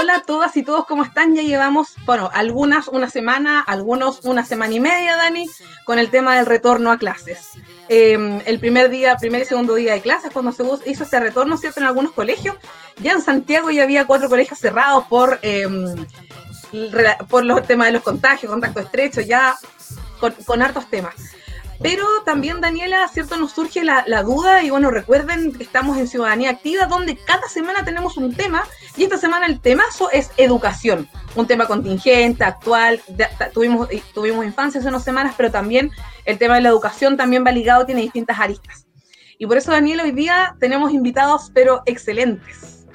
Hola a todas y todos, ¿cómo están? Ya llevamos, bueno, algunas una semana, algunos una semana y media, Dani, con el tema del retorno a clases. Em, el primer día, primer y segundo día de clases, cuando se hizo ese retorno, ¿cierto? En algunos colegios. Ya en Santiago ya había cuatro colegios cerrados por, em, por los temas de los contagios, contacto estrecho, ya con, con hartos temas. Pero también, Daniela, cierto, nos surge la, duda, y bueno, recuerden que estamos en Ciudadanía Activa, donde cada semana tenemos un tema, y esta semana el temazo es educación, un tema contingente, actual, tuvimos, tuvimos infancia hace unas semanas, pero también el tema de la educación también va ligado, tiene distintas aristas. Y por eso, Daniela, hoy día tenemos invitados, pero excelentes.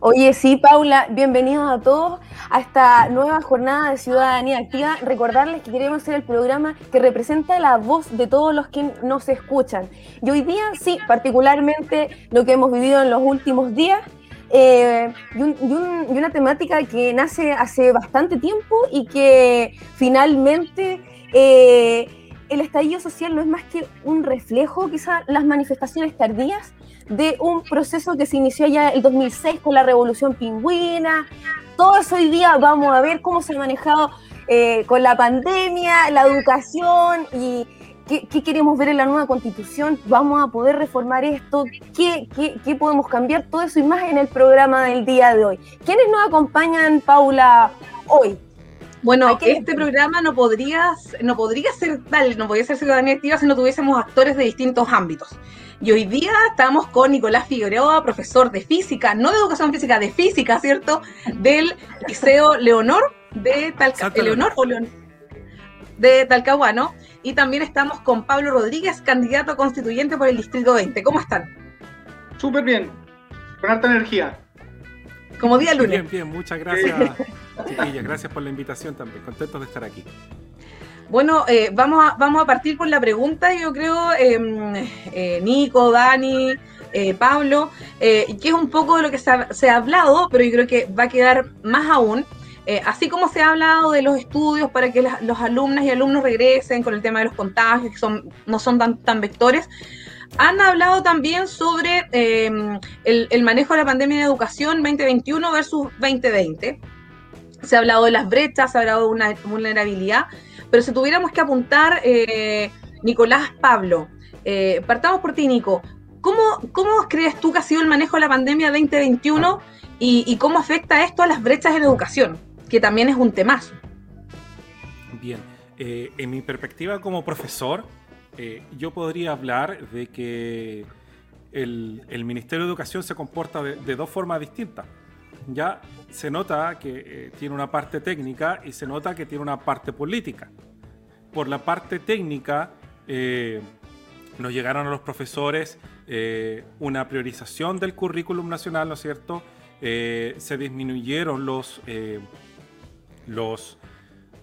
Oye, sí, Paula, bienvenidos a todos a esta nueva jornada de Ciudadanía Activa. Recordarles que queremos ser el programa que representa la voz de todos los que nos escuchan. Y hoy día, sí, particularmente lo que hemos vivido en los últimos días, eh, y, una temática que nace hace bastante tiempo y que finalmente eh, el estallido social no es más que un reflejo, quizás las manifestaciones tardías de un proceso que se inició ya el 2006 con la revolución pingüina. Todo eso hoy día vamos a ver cómo se ha manejado eh, con la pandemia, la educación y qué, queremos ver en la nueva constitución. Vamos a poder reformar esto, ¿Qué, qué, podemos cambiar, todo eso y más en el programa del día de hoy. ¿Quiénes nos acompañan, Paula, hoy? Bueno, este programa no podría, no podría ser tal, no podría ser ciudadanía activa si no tuviésemos actores de distintos ámbitos. Y hoy día estamos con Nicolás Figueroa, profesor de física, no de educación física, de física, ¿cierto? Del Liceo Leonor de Talcahuano. Leonor o de Talcahuano. Y también estamos con Pablo Rodríguez, candidato a constituyente por el Distrito 20. ¿Cómo están? Súper bien, con alta energía. Como día lunes. Bien, bien, muchas gracias, chiquillas. Gracias por la invitación también. Contentos de estar aquí. Bueno, eh, vamos, a, vamos a partir con la pregunta, yo creo, em, eh, Nico, Dani, eh, Pablo, que es un poco de lo que se ha, hablado, pero yo creo que va a quedar más aún. Así como se ha hablado de los estudios para que los alumnas y alumnos regresen con el tema de los contagios, que son, no son tan, tan vectores, han hablado también sobre em, el, manejo de la pandemia de educación 2021 versus 2020. Se ha hablado de las brechas, se ha hablado de una vulnerabilidad. Pero si tuviéramos que apuntar, eh, Nicolás Pablo, eh, partamos por ti, Nico. ¿Cómo, ¿Cómo crees tú que ha sido el manejo de la pandemia 2021 y, cómo afecta esto a las brechas en educación? Que también es un temazo. Bien, eh, en mi perspectiva como profesor, yo podría hablar de que el, Ministerio de Educación se comporta de dos formas distintas ya se nota que eh, tiene una parte técnica y se nota que tiene una parte política. Por la parte técnica, eh, nos llegaron a los profesores eh, una priorización del currículum nacional, ¿no es cierto? se disminuyeron los, los,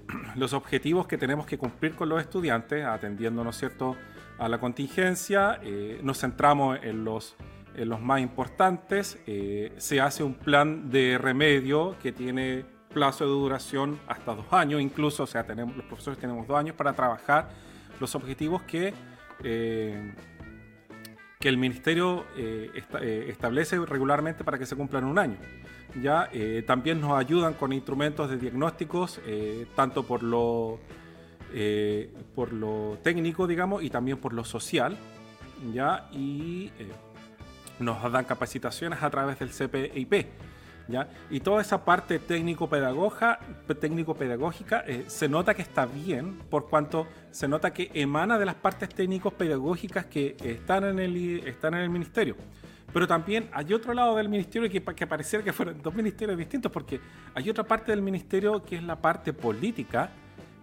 los objetivos que tenemos que cumplir con los estudiantes, atendiendo, ¿no cierto?, a la contingencia. nos centramos en los en los más importantes. Eh, se hace un plan de remedio que tiene plazo de duración hasta dos años, incluso, o sea, tenemos, los profesores tenemos dos años para trabajar los objetivos que, eh, que el ministerio eh, establece regularmente para que se cumplan en un año. Ya también nos ayudan con instrumentos de diagnósticos, tanto por lo, por lo técnico, digamos, y también por lo social. Ya, y nos dan capacitaciones a través del CPIP. ¿Ya? Y toda esa parte técnico-pedagógica técnico -pedagógica, eh, se nota que está bien, por cuanto se nota que emana de las partes técnicos-pedagógicas que están en, el, están en el ministerio. Pero también hay otro lado del ministerio que, que pareciera que fueran dos ministerios distintos, porque hay otra parte del ministerio que es la parte política,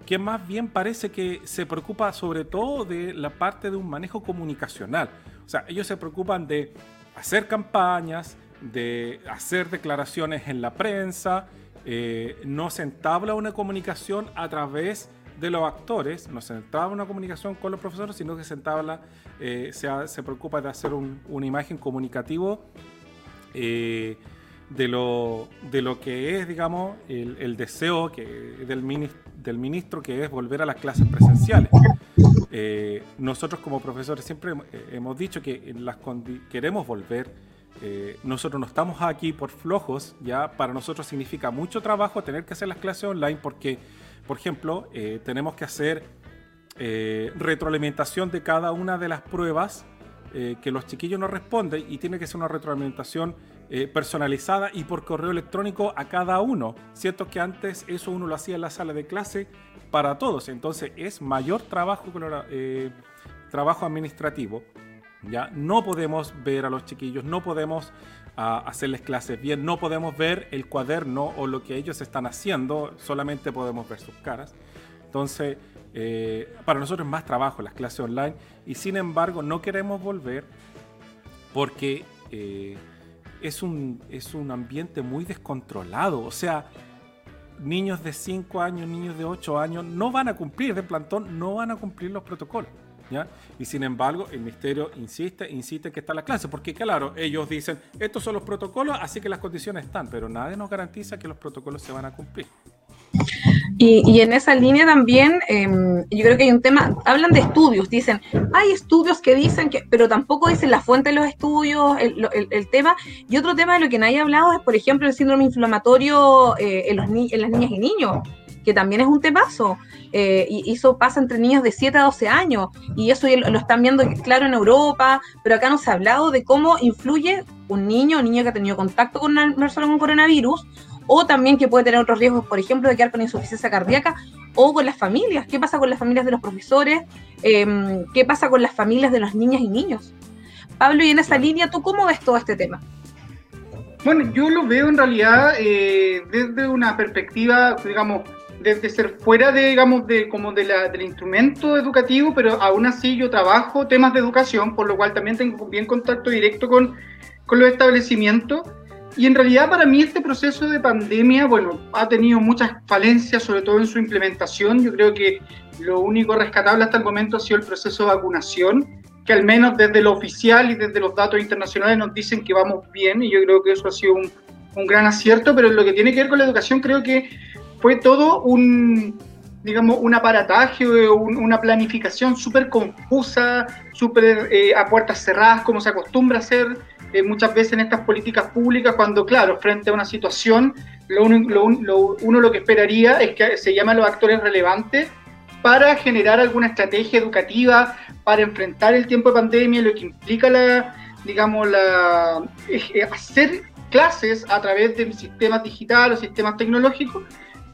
que más bien parece que se preocupa sobre todo de la parte de un manejo comunicacional. O sea, ellos se preocupan de hacer campañas, de hacer declaraciones en la prensa, eh, no se entabla una comunicación a través de los actores, no se entraba una comunicación con los profesores, sino que se, entabla, eh, se, se, preocupa de hacer un, una imagen comunicativo eh, de, lo, de lo que es, digamos, el, el deseo que, del, ministro, del ministro, que es volver a las clases presenciales. Eh, nosotros como profesores siempre hemos dicho que las queremos volver. Nosotros no estamos aquí por flojos, ya para nosotros significa mucho trabajo tener que hacer las clases online porque por ejemplo, eh, tenemos que hacer eh, retroalimentación de cada una de las pruebas eh, que los chiquillos nos responden y tiene que ser una retroalimentación personalizada y por correo electrónico a cada uno. Cierto que antes eso uno lo hacía en la sala de clase para todos, entonces es mayor trabajo, trabajo administrativo. Ya no podemos ver a los chiquillos, no podemos a hacerles clases bien. No podemos ver el cuaderno o lo que ellos están haciendo, solamente podemos ver sus caras. Entonces, eh, para nosotros es más trabajo las clases online y sin embargo no queremos volver porque eh, es, un, es un ambiente muy descontrolado. O sea, niños de 5 años, niños de 8 años no van a cumplir de plantón, no van a cumplir los protocolos. Y sin embargo, el ministerio insiste, insiste que está la clase, porque claro, ellos dicen, estos son los protocolos, así que las condiciones están, pero nadie nos garantiza que los protocolos se van a cumplir. Y, en esa línea también, em, yo creo que hay un tema, hablan de estudios, dicen, hay estudios que dicen que, pero tampoco dicen la fuente de los estudios, el, tema. Y otro tema de lo que nadie ha hablado es, por ejemplo, el síndrome inflamatorio eh, en, los en las niñas y niños que también es un temazo. Eh, y eso pasa entre niños de 7 a 12 años. Y eso lo están viendo claro en Europa, pero acá no se ha hablado de cómo influye un niño o niña que ha tenido contacto con una persona con coronavirus, o también que puede tener otros riesgos, por ejemplo, de quedar con insuficiencia cardíaca, o con las familias. ¿Qué pasa con las familias de los profesores? Em, ¿Qué pasa con las familias de las niñas y niños? Pablo, y en esa línea, ¿tú cómo ves todo este tema? Bueno, yo lo veo en realidad eh, desde una perspectiva, digamos, desde ser fuera de, digamos, de, como de la, del instrumento educativo, pero aún así yo trabajo temas de educación, por lo cual también tengo bien contacto directo con, con los establecimientos. Y en realidad para mí este proceso de pandemia, bueno, ha tenido muchas falencias, sobre todo en su implementación. Yo creo que lo único rescatable hasta el momento ha sido el proceso de vacunación, que al menos desde lo oficial y desde los datos internacionales nos dicen que vamos bien, y yo creo que eso ha sido un, un gran acierto, pero en lo que tiene que ver con la educación creo que fue todo un, digamos, un aparataje, una planificación súper confusa, súper eh, a puertas cerradas, como se acostumbra a hacer eh, muchas veces en estas políticas públicas, cuando, claro, frente a una situación, lo, uno lo que esperaría es que se llamen los actores relevantes para generar alguna estrategia educativa, para enfrentar el tiempo de pandemia, lo que implica la, digamos, la, eh, hacer clases a través de sistemas digitales o sistemas tecnológicos,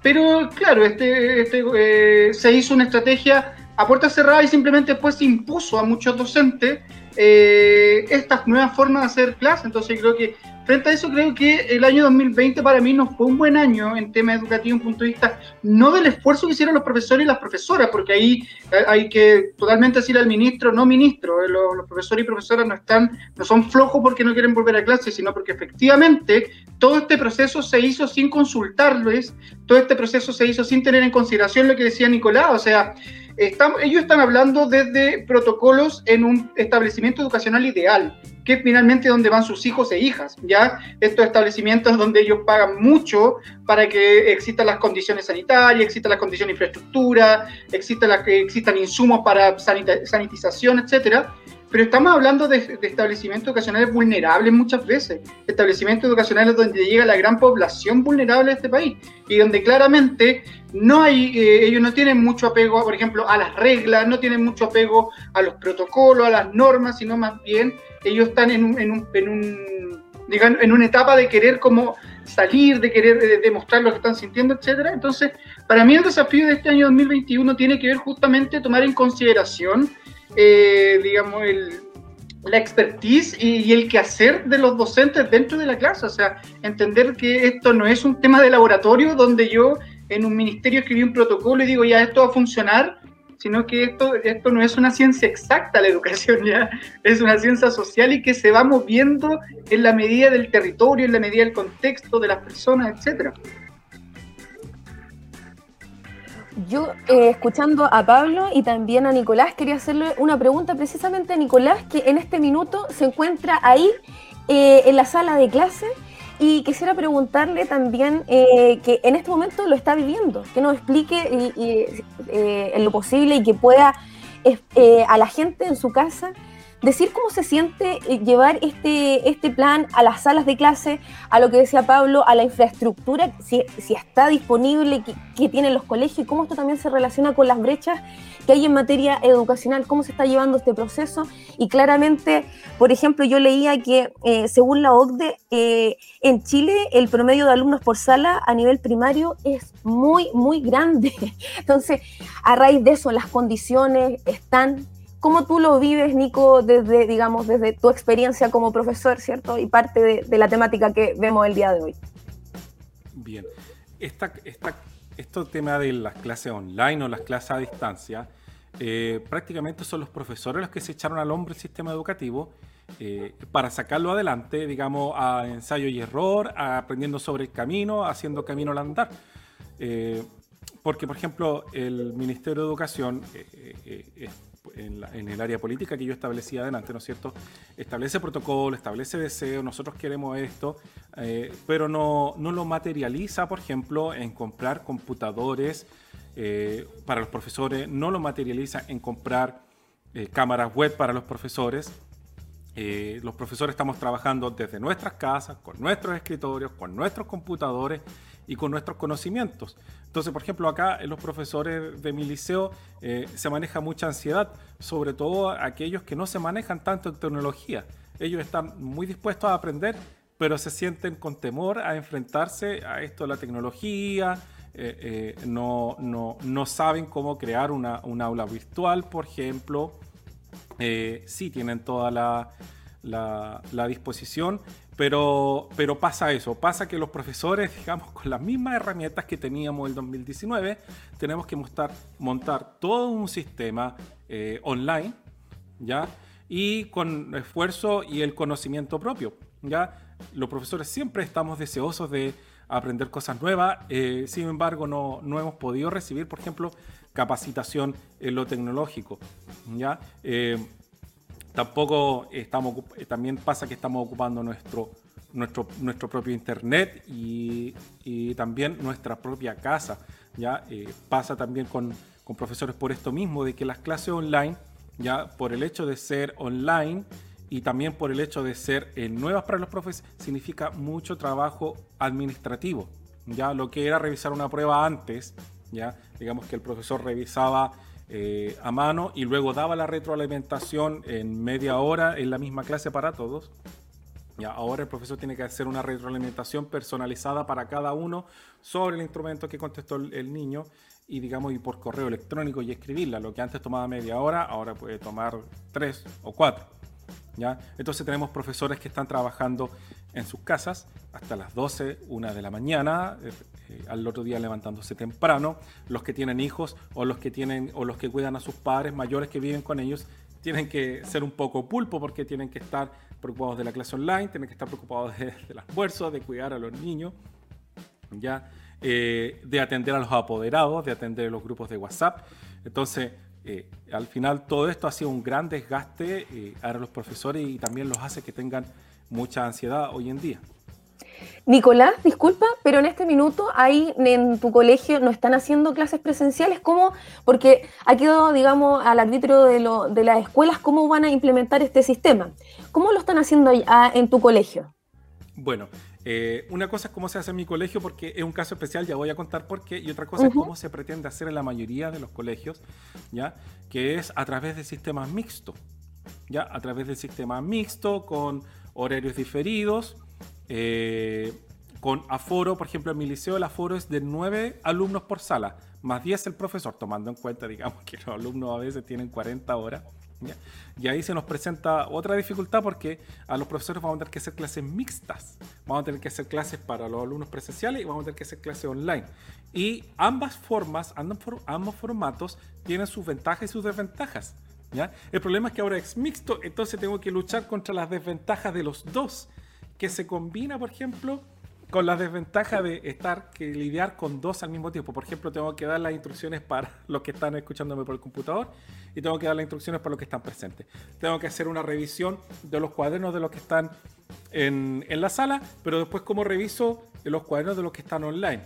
pero claro, este, este eh, se hizo una estrategia a puerta cerrada y simplemente después impuso a muchos docentes eh, estas nuevas formas de hacer clases. Entonces creo que frente a eso creo que el año 2020 para mí no fue un buen año en tema educativo, un punto de vista no del esfuerzo que hicieron los profesores y las profesoras, porque ahí eh, hay que totalmente decir al ministro, no ministro, eh, los, profesores y profesoras no están, no son flojos porque no quieren volver a clase, sino porque efectivamente todo este proceso se hizo sin consultarles, todo este proceso se hizo sin tener en consideración lo que decía Nicolás, o sea, ellos están hablando desde protocolos en un establecimiento educacional ideal, que finalmente donde van sus hijos e hijas, ¿ya? Estos establecimientos donde ellos pagan mucho para que existan las condiciones sanitarias, existan las condiciones de infraestructura, existan, las, existan insumos para sanitización, etcétera pero estamos hablando de, establecimientos educacionales vulnerables muchas veces, establecimientos educacionales donde llega la gran población vulnerable de este país y donde claramente no hay, eh, ellos no tienen mucho apego, por ejemplo, a las reglas, no tienen mucho apego a los protocolos, a las normas, sino más bien ellos están en, un, en, un, en, un, digamos, en una etapa de querer como salir, de querer demostrar lo que están sintiendo, etcétera. Entonces, para mí el desafío de este año 2021 tiene que ver justamente tomar en consideración eh, digamos, el, la expertise y, el quehacer de los docentes dentro de la clase. O sea, entender que esto no es un tema de laboratorio donde yo en un ministerio escribí un protocolo y digo, ya esto va a funcionar, sino que esto, esto no es una ciencia exacta, la educación ya es una ciencia social y que se va moviendo en la medida del territorio, en la medida del contexto de las personas, etcétera. Yo, eh, escuchando a Pablo y también a Nicolás, quería hacerle una pregunta precisamente a Nicolás, que en este minuto se encuentra ahí eh, en la sala de clase. Y quisiera preguntarle también eh, que en este momento lo está viviendo, que nos explique en lo posible y que pueda a la gente en su casa decir cómo se siente eh, llevar este, este plan a las salas de clase, a lo que decía Pablo, a la infraestructura, si, está disponible, que, tienen los colegios y cómo esto también se relaciona con las brechas que hay en materia educacional, cómo se está llevando este proceso. Y claramente, por ejemplo, yo leía que eh, según la OCDE, eh, en Chile el promedio de alumnos por sala a nivel primario es muy, muy grande. Entonces, a raíz de eso, las condiciones están ¿Cómo tú lo vives, Nico, desde, digamos, desde tu experiencia como profesor, ¿cierto? Y parte de, la temática que vemos el día de hoy. Bien. Esta, esta, esto tema de las clases online o las clases a distancia, eh, prácticamente son los profesores los que se echaron al hombro el sistema educativo eh, para sacarlo adelante, digamos, a ensayo y error, aprendiendo sobre el camino, haciendo camino al andar. Eh, porque, por ejemplo, el Ministerio de Educación en, el área política que yo establecía adelante, ¿no es cierto? Establece protocolo, establece deseo, nosotros queremos esto, eh, pero no, no, lo materializa, por ejemplo, en comprar computadores eh, para los profesores, no lo materializa en comprar eh, cámaras web para los profesores. Los profesores estamos trabajando desde nuestras casas, con nuestros escritorios, con nuestros computadores y con nuestros conocimientos. Entonces, por ejemplo, acá en los profesores de mi liceo eh, se maneja mucha ansiedad, sobre todo aquellos que no se manejan tanto en tecnología. Ellos están muy dispuestos a aprender, pero se sienten con temor a enfrentarse a esto de la tecnología, eh, eh, no, no, no, saben cómo crear una, un aula virtual, por ejemplo. Sí tienen toda la, disposición, pero, pasa eso, pasa que los profesores, digamos, con las mismas herramientas que teníamos en el 2019, tenemos que montar, montar todo un sistema eh, online, ¿ya? Y con esfuerzo y el conocimiento propio, ¿ya? Los profesores siempre estamos deseosos de aprender cosas nuevas, eh, sin embargo no, no, hemos podido recibir, por ejemplo, capacitación en lo tecnológico, ¿ya? Eh, Tampoco estamos, también pasa que estamos ocupando nuestro, nuestro, nuestro propio internet y, también nuestra propia casa. ¿ya? Eh, pasa también con, con, profesores por esto mismo, de que las clases online, ya por el hecho de ser online y también por el hecho de ser eh, nuevas para los profes, significa mucho trabajo administrativo. Ya lo que era revisar una prueba antes, digamos que el profesor revisaba eh, a mano y luego daba la retroalimentación en media hora en la misma clase para todos. Ya, ahora el profesor tiene que hacer una retroalimentación personalizada para cada uno sobre el instrumento que contestó el, niño y digamos y por correo electrónico y escribirla. Lo que antes tomaba media hora, ahora puede tomar tres o cuatro. ¿ya? Entonces tenemos profesores que están trabajando en sus casas hasta las 12, 1 de la mañana, eh, eh, al otro día levantándose temprano. Los que tienen hijos o los que tienen o los que cuidan a sus padres mayores que viven con ellos tienen que ser un poco pulpo porque tienen que estar preocupados de la clase online, tienen que estar preocupados de, del almuerzo, de cuidar a los niños, ya, eh, de atender a los apoderados, de atender a los grupos de WhatsApp. Entonces, al final todo esto ha sido un gran desgaste a los profesores y también los hace que tengan mucha ansiedad hoy en día. Nicolás, disculpa, pero en este minuto ahí en tu colegio no están haciendo clases presenciales, ¿cómo? Porque ha quedado, digamos, al arbitrio de, las escuelas cómo van a implementar este sistema. ¿Cómo lo están haciendo en tu colegio? Bueno, eh, una cosa es cómo se hace en mi colegio porque es un caso especial, ya voy a contar por qué, y otra cosa es cómo se pretende hacer en la mayoría de los colegios, ¿ya? Que es a través de sistemas mixtos, ¿ya? A través del sistema mixto con horarios diferidos, eh, con aforo, por ejemplo, en mi liceo el aforo es de 9 alumnos por sala, más 10 el profesor, tomando en cuenta, digamos, que los alumnos a veces tienen 40 horas. Y ahí se nos presenta otra dificultad porque a los profesores vamos a tener que hacer clases mixtas. Vamos a tener que hacer clases para los alumnos presenciales y vamos a tener que hacer clases online. Y ambas formas, ambos formatos tienen sus ventajas y sus desventajas. ¿Ya? El problema es que ahora es mixto, entonces tengo que luchar contra las desventajas de los dos que se combina, por ejemplo, con la desventaja de estar que lidiar con dos al mismo tiempo. Por ejemplo, tengo que dar las instrucciones para los que están escuchándome por el computador y tengo que dar las instrucciones para los que están presentes. Tengo que hacer una revisión de los cuadernos de los que están en, la sala, pero después como reviso los cuadernos de los que están online.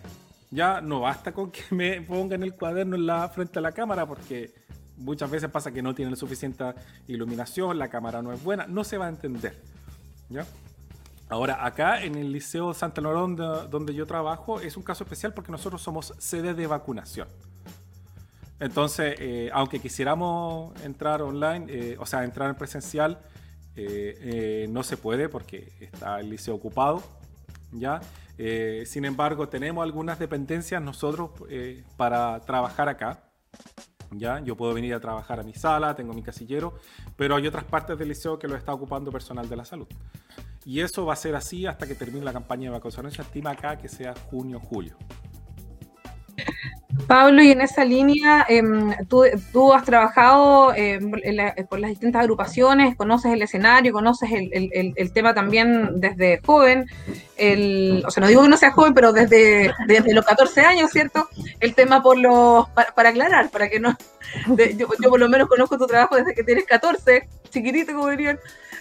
Ya no basta con que me pongan el cuaderno en la frente a la cámara porque muchas veces pasa que no tienen suficiente iluminación, la cámara no es buena, no se va a entender. ¿ya? Ahora, acá en el Liceo Santa Lorón, donde yo trabajo, es un caso especial porque nosotros somos sede de vacunación. Entonces, eh, aunque quisiéramos entrar online, eh, o sea, entrar en presencial, eh, no se puede porque está el liceo ocupado, ¿ya? sin embargo, tenemos algunas dependencias nosotros para trabajar acá, ¿ya? Yo puedo venir a trabajar a mi sala, tengo mi casillero, pero hay otras partes del liceo que lo está ocupando personal de la salud. Y eso va a ser así hasta que termine la campaña de vacunación. Se estima acá que sea junio-julio. Pablo, y en esa línea, em, tú, has trabajado em, por las distintas agrupaciones, conoces el escenario, conoces el, tema también desde joven, o sea, no digo que no seas joven, pero desde, desde los 14 años, ¿cierto? El tema por los, para, aclarar, para que no, yo, por lo menos conozco tu trabajo desde que tienes 14, chiquitito como dirían,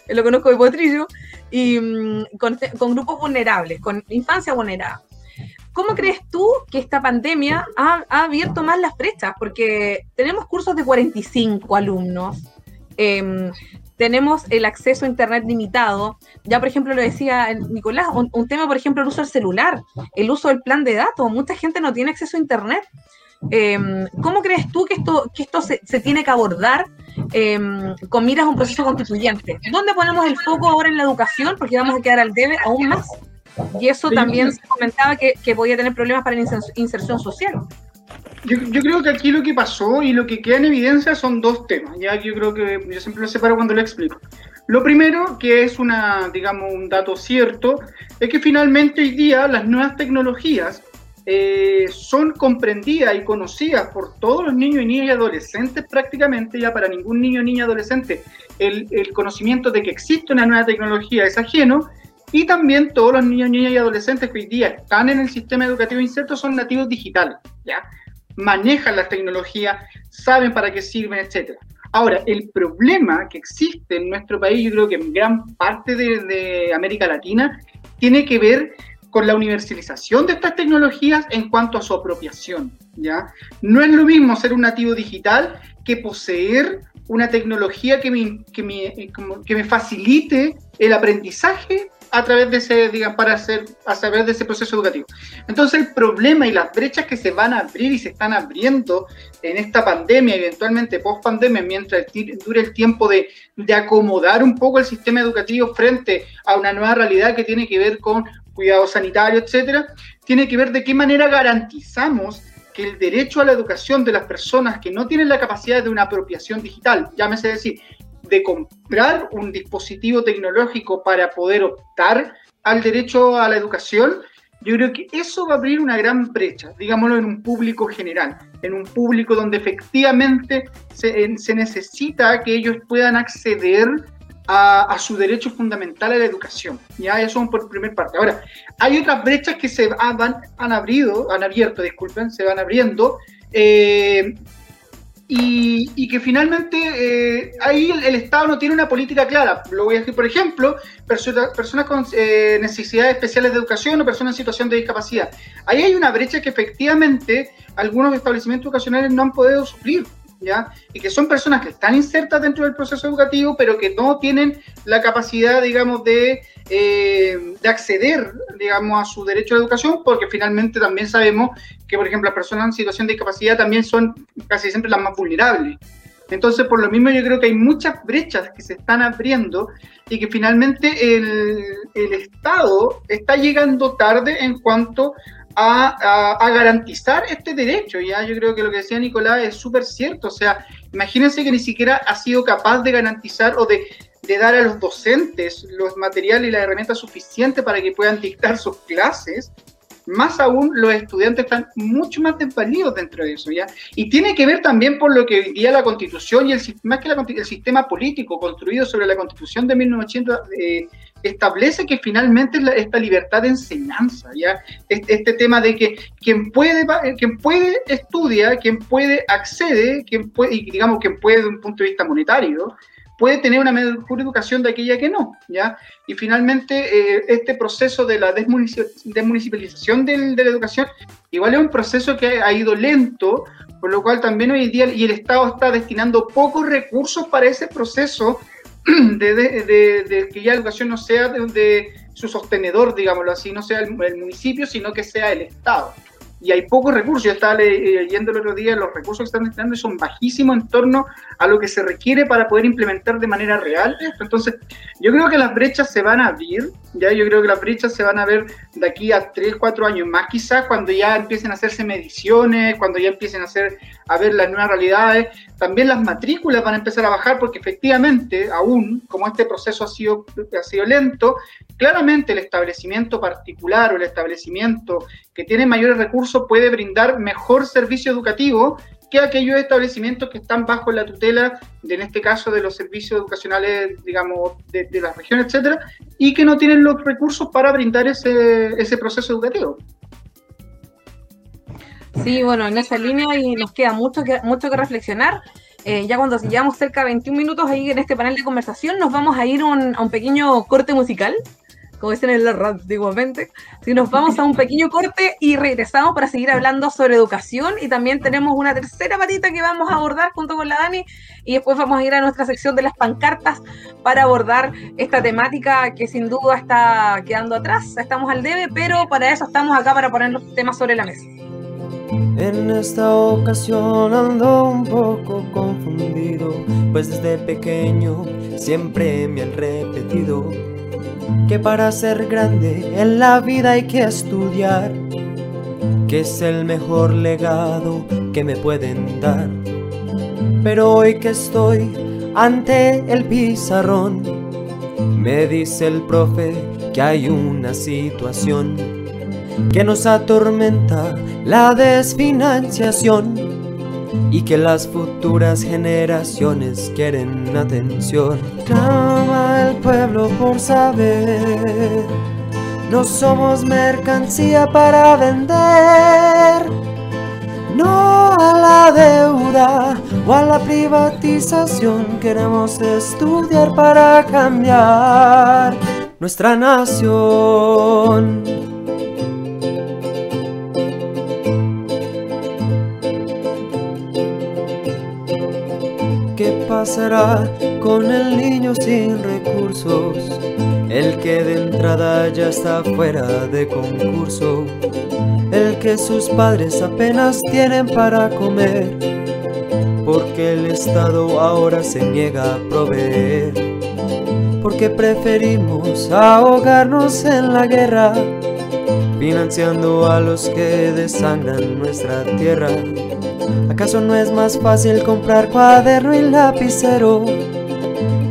eh, lo conozco de potrillo, y mm, con, con grupos vulnerables, con infancia vulnerable. ¿Cómo crees tú que esta pandemia ha, abierto más las brechas? Porque tenemos cursos de 45 alumnos, em, tenemos el acceso a Internet limitado. Ya, por ejemplo, lo decía Nicolás, un, tema, por ejemplo, el uso del celular, el uso del plan de datos. Mucha gente no tiene acceso a Internet. Em, ¿Cómo crees tú que esto, se, tiene que abordar em, con miras a un proceso constituyente? ¿Dónde ponemos el foco ahora en la educación? Porque vamos a quedar al debe aún más. Y eso también se comentaba que, que podía tener problemas para la inserción social. Yo, yo, creo que aquí lo que pasó y lo que queda en evidencia son dos temas. Ya yo creo que yo siempre lo separo cuando lo explico. Lo primero, que es una, digamos, un dato cierto, es que finalmente hoy día las nuevas tecnologías eh, son comprendidas y conocidas por todos los niños y niñas y adolescentes prácticamente, ya para ningún niño, niña, adolescente, el, el conocimiento de que existe una nueva tecnología es ajeno, y también todos los niños, niñas y adolescentes que hoy día están en el sistema educativo inserto son nativos digitales, ¿ya? Manejan las tecnologías, saben para qué sirven, etc. Ahora, el problema que existe en nuestro país, yo creo que en gran parte de, de América Latina, tiene que ver con la universalización de estas tecnologías en cuanto a su apropiación, ¿ya? No es lo mismo ser un nativo digital que poseer una tecnología que me, que me, que me facilite el aprendizaje a través de ese, digamos, para hacer, a través de ese proceso educativo. Entonces el problema y las brechas que se van a abrir y se están abriendo en esta pandemia, eventualmente post pandemia, mientras dure el tiempo de, de acomodar un poco el sistema educativo frente a una nueva realidad que tiene que ver con cuidado sanitario, etcétera, tiene que ver de qué manera garantizamos que el derecho a la educación de las personas que no tienen la capacidad de una apropiación digital, llámese decir, de comprar un dispositivo tecnológico para poder optar al derecho a la educación, yo creo que eso va a abrir una gran brecha, digámoslo en un público general, en un público donde efectivamente se, se necesita que ellos puedan acceder a, a, su derecho fundamental a la educación. Ya eso por primer parte. Ahora, hay otras brechas que se van, han, abrido, han abierto, disculpen, se van abriendo. Eh, y, que finalmente eh, ahí el, Estado no tiene una política clara. Lo voy a decir, por ejemplo, personas con eh, necesidades especiales de educación o personas en situación de discapacidad. Ahí hay una brecha que efectivamente algunos establecimientos educacionales no han podido suplir. ¿Ya? Y que son personas que están insertas dentro del proceso educativo, pero que no tienen la capacidad, digamos, de eh, de acceder, digamos, a su derecho a la educación, porque finalmente también sabemos que, por ejemplo, las personas en situación de discapacidad también son casi siempre las más vulnerables. Entonces, por lo mismo, yo creo que hay muchas brechas que se están abriendo y que finalmente el, el Estado está llegando tarde en cuanto a, a, garantizar este derecho. Ya yo creo que lo que decía Nicolás es súper cierto. O sea, imagínense que ni siquiera ha sido capaz de garantizar o de de dar a los docentes los materiales y las herramientas suficientes para que puedan dictar sus clases, más aún los estudiantes están mucho más desvalidos dentro de eso, ¿ya? Y tiene que ver también por lo que hoy día la constitución y el, más que el sistema político construido sobre la constitución de 1980, establece que finalmente esta libertad de enseñanza, ¿ya? Este, tema de que quien puede, quien puede estudia, quien puede accede, quien puede, y digamos quien puede un punto de vista monetario, puede tener una mejor educación de aquella que no, ¿ya? Y finalmente, eh, este proceso de la desmunicipalización de la educación, igual es un proceso que ha ido lento, por lo cual también hoy en día, y el Estado está destinando pocos recursos para ese proceso de, que ya la educación no sea de, su sostenedor, digámoslo así, no sea el municipio, sino que sea el Estado y hay pocos recursos. Yo estaba leyendo el otro día, los recursos que están destinando son bajísimos en torno a lo que se requiere para poder implementar de manera real esto. Entonces, yo creo que las brechas se van a abrir, ya yo creo que las brechas se van a ver de aquí a 3, 4 años más quizás, cuando ya empiecen a hacerse mediciones, cuando ya empiecen a, hacer, a ver las nuevas realidades. También las matrículas van a empezar a bajar porque efectivamente, aún como este proceso ha sido, ha sido lento, claramente el establecimiento particular o el establecimiento que tiene mayores recursos puede brindar mejor servicio educativo que aquellos establecimientos que están bajo la tutela, de, en este caso, de los servicios educacionales, digamos, de, la región, etcétera, y que no tienen los recursos para brindar ese, ese proceso educativo. Sí, bueno, en esa línea y nos queda mucho que, mucho que reflexionar. Eh, ya cuando llevamos cerca de 21 minutos ahí en este panel de conversación, nos vamos a ir a un pequeño corte musical como dicen en la radio antiguamente. Si nos vamos a un pequeño corte y regresamos para seguir hablando sobre educación y también tenemos una tercera patita que vamos a abordar junto con la Dani y después vamos a ir a nuestra sección de las pancartas para abordar esta temática que sin duda está quedando atrás, estamos al debe, pero para eso estamos acá para poner los temas sobre la mesa. En esta ocasión ando un poco confundido, pues desde pequeño siempre me han repetido que para ser grande en la vida hay que estudiar, que es el mejor legado que me pueden dar. Pero hoy que estoy ante el pizarrón, me dice el profe que hay una situación que nos atormenta la desfinanciación y que las futuras generaciones quieren atención. Clama el pueblo por saber, no somos mercancía para vender. No a la deuda o a la privatización, queremos estudiar para cambiar nuestra nación. Pasará con el niño sin recursos? El que de entrada ya está fuera de concurso. El que sus padres apenas tienen para comer. Porque el Estado ahora se niega a proveer. Porque preferimos ahogarnos en la guerra. Financiando a los que desangran nuestra tierra ¿Acaso no es más fácil comprar cuaderno y lapicero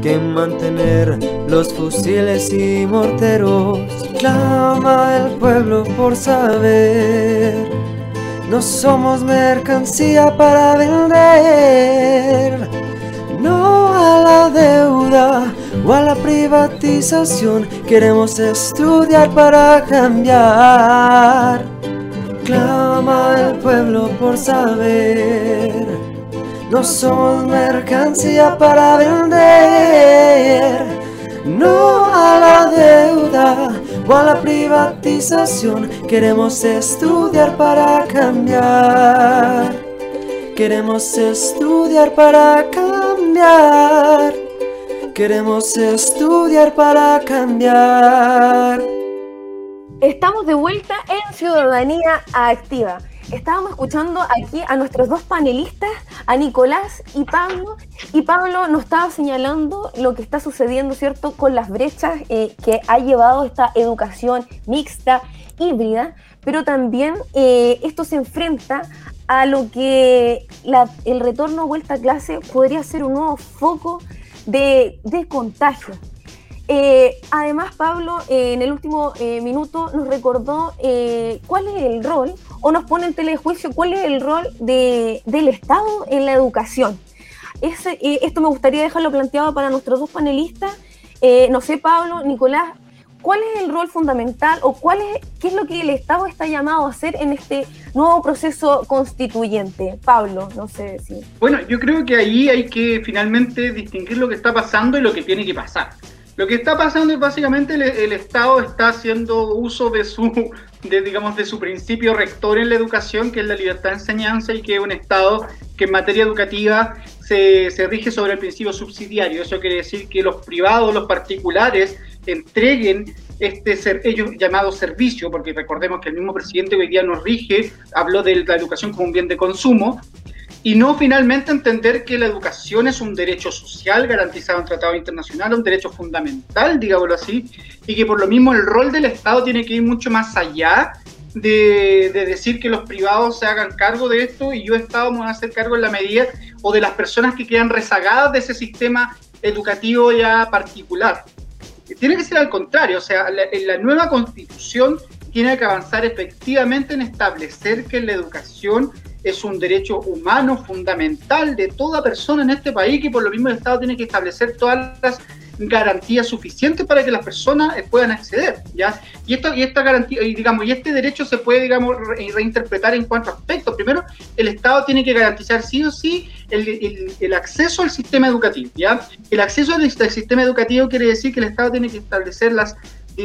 que mantener los fusiles y morteros? Clama el pueblo por saber. No somos mercancía para vender. No a la deuda o a la privatización. Queremos estudiar para cambiar clama el pueblo por saber. No somos mercancía para vender, no a la deuda o a la privatización. Queremos estudiar para cambiar. Queremos estudiar para cambiar. Queremos estudiar para cambiar. Estamos de vuelta en Ciudadanía Activa. Estábamos escuchando aquí a nuestros dos panelistas, a Nicolás y Pablo, y Pablo nos estaba señalando lo que está sucediendo, ¿cierto?, con las brechas eh, que ha llevado esta educación mixta, híbrida, pero también eh, esto se enfrenta a lo que el retorno a vuelta a clase podría ser un nuevo foco de, de contagio. Eh, además, Pablo, eh, en el último eh, minuto nos recordó cuál es el rol, o nos pone en telejuicio cuál es el rol del Estado en la educación. esto me gustaría dejarlo planteado para nuestros dos panelistas Eh, no sé, Pablo, Nicolás, ¿cuál es el rol fundamental o cuál es, qué es lo que el Estado está llamado a hacer en este nuevo proceso constituyente? Pablo, no sé si... Bueno, yo creo que ahí hay que finalmente distinguir lo que está pasando y lo que tiene que pasar. Lo que está pasando es básicamente el, el Estado está haciendo uso de su, de, digamos, de su principio rector en la educación, que es la libertad de enseñanza y que es un Estado que en materia educativa se, rige sobre el principio subsidiario. Eso quiere decir que los privados, los particulares, entreguen este ser, ellos llamado servicio, porque recordemos que el mismo presidente que hoy día nos rige habló de la educación como un bien de consumo, y no finalmente entender que la educación es un derecho social garantizado en tratado internacional, un derecho fundamental, digámoslo así, y que por lo mismo el rol del Estado tiene que ir mucho más allá de, de, decir que los privados se hagan cargo de esto y yo Estado me voy a hacer cargo en la medida o de las personas que quedan rezagadas de ese sistema educativo ya particular. Tiene que ser al contrario, o sea, la, la nueva constitución tiene que avanzar efectivamente en establecer que la educación es un derecho humano fundamental de toda persona en este país y por lo mismo el Estado tiene que establecer todas las garantías suficientes para que las personas puedan acceder, ¿ya? Y esto y esta garantía y digamos y este derecho se puede digamos re reinterpretar en cuanto aspectos. Primero, el Estado tiene que garantizar sí o sí el, el, el acceso al sistema educativo, ¿ya? El acceso al, al, sistema educativo quiere decir que el Estado tiene que establecer las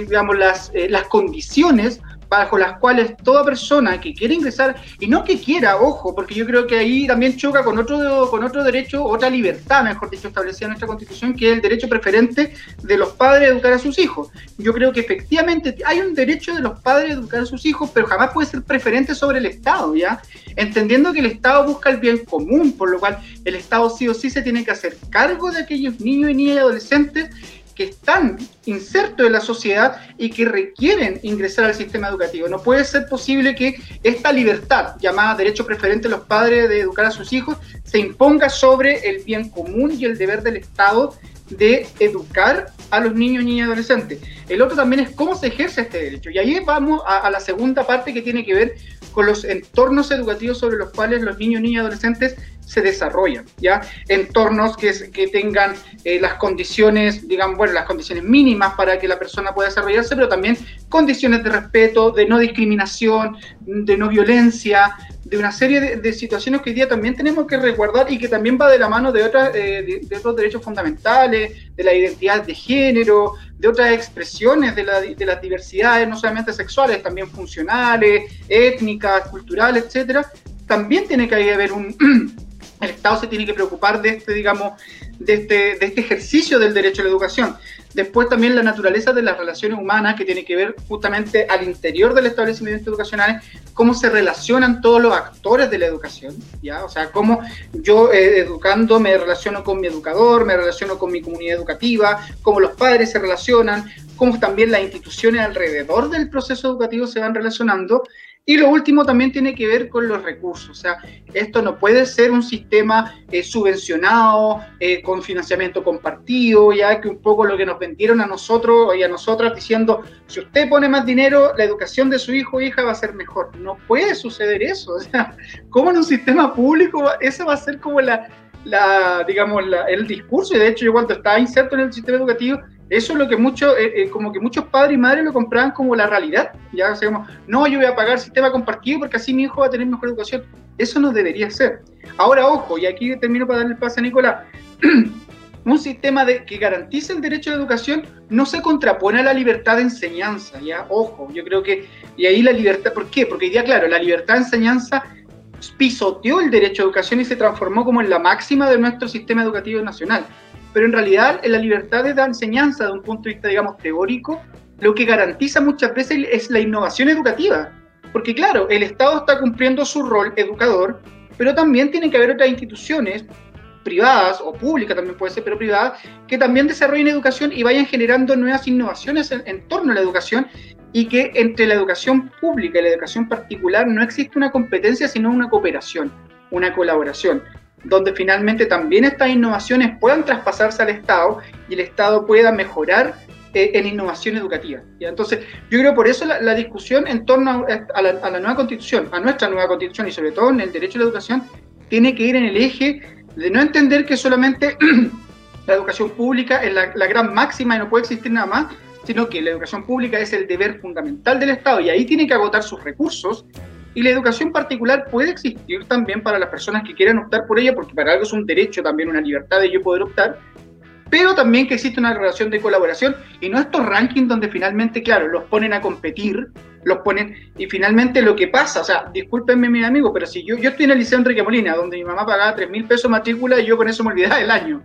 digamos las eh, las condiciones bajo las cuales toda persona que quiere ingresar, y no que quiera, ojo, porque yo creo que ahí también choca con otro, con otro derecho, otra libertad, mejor dicho, establecida en nuestra constitución, que es el derecho preferente de los padres a educar a sus hijos. Yo creo que efectivamente hay un derecho de los padres a educar a sus hijos, pero jamás puede ser preferente sobre el Estado, ¿ya? Entendiendo que el Estado busca el bien común, por lo cual el Estado sí o sí se tiene que hacer cargo de aquellos niños y niñas y adolescentes que están insertos en la sociedad y que requieren ingresar al sistema educativo. No puede ser posible que esta libertad, llamada derecho preferente de los padres de educar a sus hijos, se imponga sobre el bien común y el deber del Estado de educar a los niños, niñas y adolescentes. El otro también es cómo se ejerce este derecho. Y ahí vamos a, la segunda parte que tiene que ver con los entornos educativos sobre los cuales los niños, niñas y adolescentes se desarrollan, ¿ya? Entornos que, que tengan eh, las condiciones, digamos, bueno, las condiciones mínimas para que la persona pueda desarrollarse, pero también condiciones de respeto, de no discriminación, de no violencia, de una serie de, de situaciones que hoy día también tenemos que resguardar y que también va de la mano de, otras, eh, de, otros derechos fundamentales, de la identidad de género, de otras expresiones de, la, de las diversidades, no solamente sexuales, también funcionales, étnicas, culturales, etcétera, también tiene que haber un, el Estado se tiene que preocupar de este, digamos, de este, de este ejercicio del derecho a la educación. Después también la naturaleza de las relaciones humanas, que tiene que ver justamente al interior del establecimiento educacional, cómo se relacionan todos los actores de la educación, ¿ya? O sea, cómo yo eh, educando me relaciono con mi educador, me relaciono con mi comunidad educativa, cómo los padres se relacionan, cómo también las instituciones alrededor del proceso educativo se van relacionando y lo último también tiene que ver con los recursos. O sea, esto no puede ser un sistema eh, subvencionado, eh, con financiamiento compartido, ya que un poco lo que nos vendieron a nosotros y a nosotras diciendo, si usted pone más dinero, la educación de su hijo o hija va a ser mejor. No puede suceder eso. O sea, como en un sistema público, esa va a ser como la, la digamos, la, el discurso. Y de hecho, yo cuando estaba inserto en el sistema educativo, eso es lo que muchos, eh, eh, como que muchos padres y madres lo compraban como la realidad. Ya, o no, yo voy a pagar sistema compartido porque así mi hijo va a tener mejor educación. Eso no debería ser. Ahora, ojo, y aquí termino para darle el pase a Nicolás. un sistema de, que garantice el derecho a la educación no se contrapone a la libertad de enseñanza, ya, ojo, yo creo que, y ahí la libertad, ¿por qué? Porque día, claro, la libertad de enseñanza pisoteó el derecho a educación y se transformó como en la máxima de nuestro sistema educativo nacional pero en realidad en la libertad de la enseñanza, de un punto de vista, digamos, teórico, lo que garantiza muchas veces es la innovación educativa. Porque claro, el Estado está cumpliendo su rol educador, pero también tiene que haber otras instituciones privadas o públicas también puede ser, pero privadas, que también desarrollen educación y vayan generando nuevas innovaciones en, en, torno a la educación y que entre la educación pública y la educación particular no existe una competencia, sino una cooperación, una colaboración donde finalmente también estas innovaciones puedan traspasarse al Estado y el Estado pueda mejorar eh, en innovación educativa. ¿ya? Entonces, yo creo por eso la, discusión en torno a, a, la, a, la, nueva constitución, a nuestra nueva constitución y sobre todo en el derecho a la educación, tiene que ir en el eje de no entender que solamente la educación pública es la, la gran máxima y no puede existir nada más, sino que la educación pública es el deber fundamental del Estado y ahí tiene que agotar sus recursos. Y la educación particular puede existir también para las personas que quieran optar por ella, porque para algo es un derecho también, una libertad de yo poder optar, pero también que existe una relación de colaboración y no estos rankings donde finalmente, claro, los ponen a competir, los ponen y finalmente lo que pasa, o sea, discúlpenme mi amigo, pero si yo, yo estoy en el Liceo Enrique Molina, donde mi mamá pagaba 3 mil pesos matrícula y yo con eso me olvidaba del año.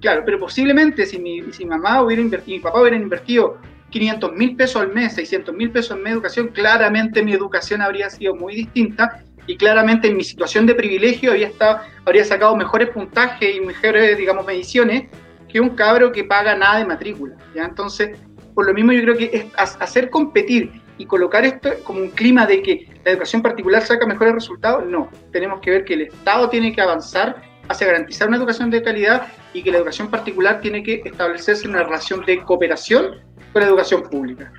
Claro, pero posiblemente si mi, si mamá hubiera invertido, mi papá hubiera invertido 500 mil pesos al mes, 600 mil pesos en mi educación, claramente mi educación habría sido muy distinta y claramente en mi situación de privilegio había estado, habría sacado mejores puntajes y mejores, digamos, mediciones que un cabro que paga nada de matrícula. ¿ya? Entonces, por lo mismo yo creo que es hacer competir y colocar esto como un clima de que la educación particular saca mejores resultados, no. Tenemos que ver que el Estado tiene que avanzar hacia garantizar una educación de calidad y que la educación particular tiene que establecerse en una relación de cooperación con educación pública.